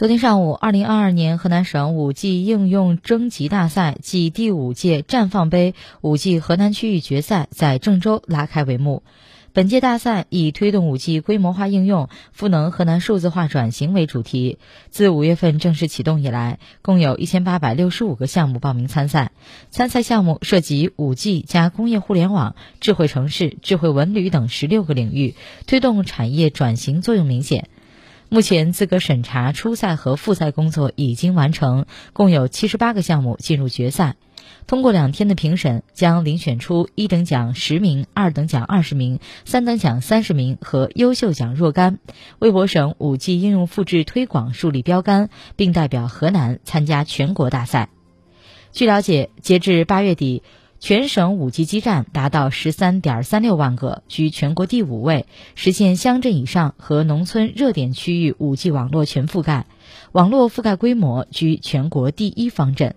昨天上午，二零二二年河南省五 G 应用征集大赛暨第五届绽放杯五 G 河南区域决赛在郑州拉开帷幕。本届大赛以推动五 G 规模化应用、赋能河南数字化转型为主题。自五月份正式启动以来，共有一千八百六十五个项目报名参赛。参赛项目涉及五 G 加工业互联网、智慧城市、智慧文旅等十六个领域，推动产业转型作用明显。目前资格审查初赛和复赛工作已经完成，共有七十八个项目进入决赛。通过两天的评审，将遴选出一等奖十名、二等奖二十名、三等奖三十名和优秀奖若干，为我省五 G 应用复制推广树立标杆，并代表河南参加全国大赛。据了解，截至八月底。全省五 G 基站达到十三点三六万个，居全国第五位，实现乡镇以上和农村热点区域五 G 网络全覆盖，网络覆盖规模居全国第一方阵。